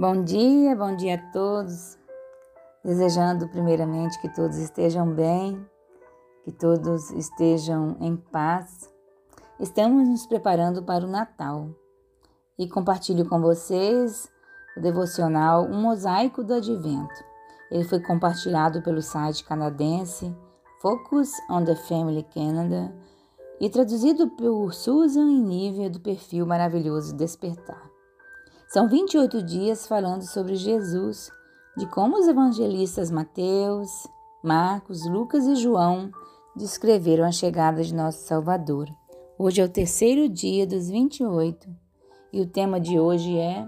Bom dia, bom dia a todos. Desejando primeiramente que todos estejam bem, que todos estejam em paz. Estamos nos preparando para o Natal e compartilho com vocês o devocional Um Mosaico do Advento. Ele foi compartilhado pelo site canadense Focus on the Family Canada e traduzido por Susan e Nívia do perfil Maravilhoso Despertar. São 28 dias falando sobre Jesus, de como os evangelistas Mateus, Marcos, Lucas e João descreveram a chegada de nosso Salvador. Hoje é o terceiro dia dos 28 e o tema de hoje é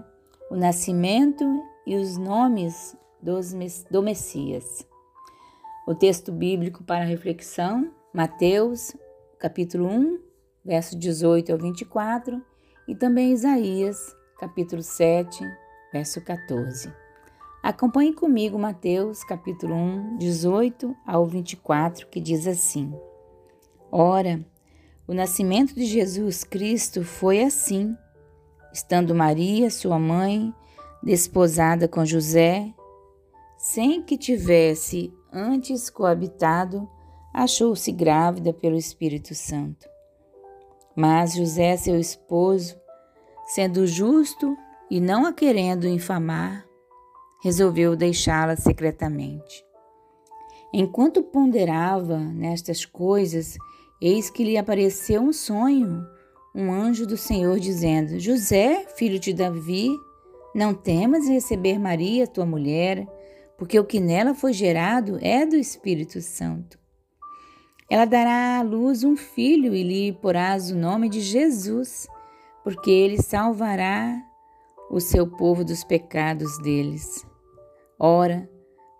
o nascimento e os nomes dos, do Messias. O texto bíblico para reflexão, Mateus, capítulo 1, verso 18 ao 24, e também Isaías, capítulo 7, verso 14. Acompanhe comigo Mateus, capítulo 1, 18 ao 24, que diz assim: Ora, o nascimento de Jesus Cristo foi assim. Estando Maria, sua mãe, desposada com José, sem que tivesse antes coabitado, achou-se grávida pelo Espírito Santo. Mas José, seu esposo, Sendo justo e não a querendo infamar, resolveu deixá-la secretamente. Enquanto ponderava nestas coisas, eis que lhe apareceu um sonho, um anjo do Senhor dizendo: José, filho de Davi, não temas receber Maria, tua mulher, porque o que nela foi gerado é do Espírito Santo. Ela dará à luz um filho e lhe porás o nome de Jesus porque ele salvará o seu povo dos pecados deles. Ora,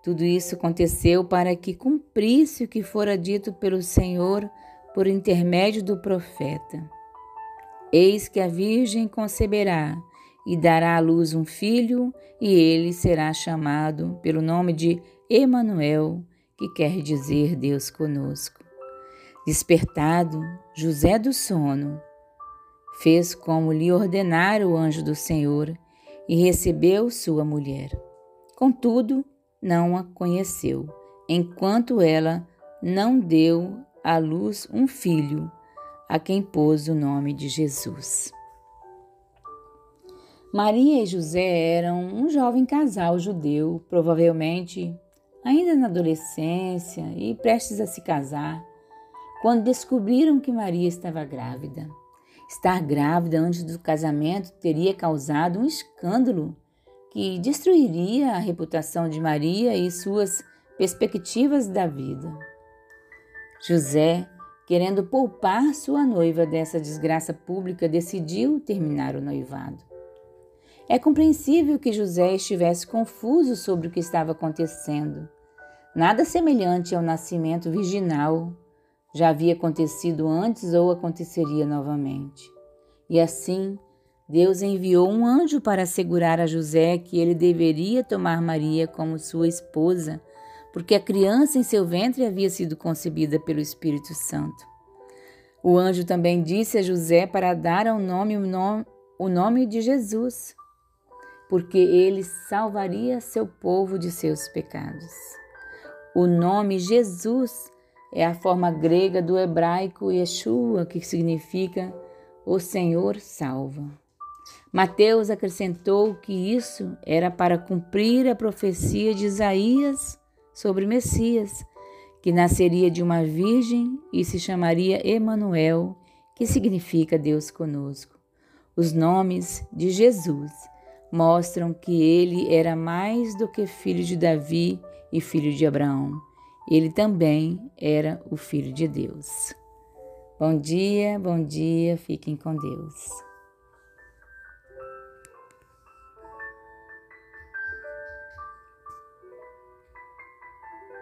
tudo isso aconteceu para que cumprisse o que fora dito pelo Senhor por intermédio do profeta. Eis que a Virgem conceberá e dará à luz um filho, e ele será chamado pelo nome de Emanuel, que quer dizer Deus conosco. Despertado, José do sono, fez como lhe ordenara o anjo do Senhor e recebeu sua mulher. Contudo, não a conheceu, enquanto ela não deu à luz um filho, a quem pôs o nome de Jesus. Maria e José eram um jovem casal judeu, provavelmente ainda na adolescência e prestes a se casar, quando descobriram que Maria estava grávida. Estar grávida antes do casamento teria causado um escândalo que destruiria a reputação de Maria e suas perspectivas da vida. José, querendo poupar sua noiva dessa desgraça pública, decidiu terminar o noivado. É compreensível que José estivesse confuso sobre o que estava acontecendo. Nada semelhante ao nascimento virginal já havia acontecido antes ou aconteceria novamente. E assim, Deus enviou um anjo para assegurar a José que ele deveria tomar Maria como sua esposa, porque a criança em seu ventre havia sido concebida pelo Espírito Santo. O anjo também disse a José para dar ao nome o nome, de Jesus, porque ele salvaria seu povo de seus pecados. O nome Jesus é a forma grega do hebraico Yeshua, que significa o Senhor salva. Mateus acrescentou que isso era para cumprir a profecia de Isaías sobre Messias, que nasceria de uma virgem e se chamaria Emanuel, que significa Deus conosco. Os nomes de Jesus mostram que ele era mais do que filho de Davi e filho de Abraão ele também era o Filho de Deus. Bom dia, bom dia, fiquem com Deus.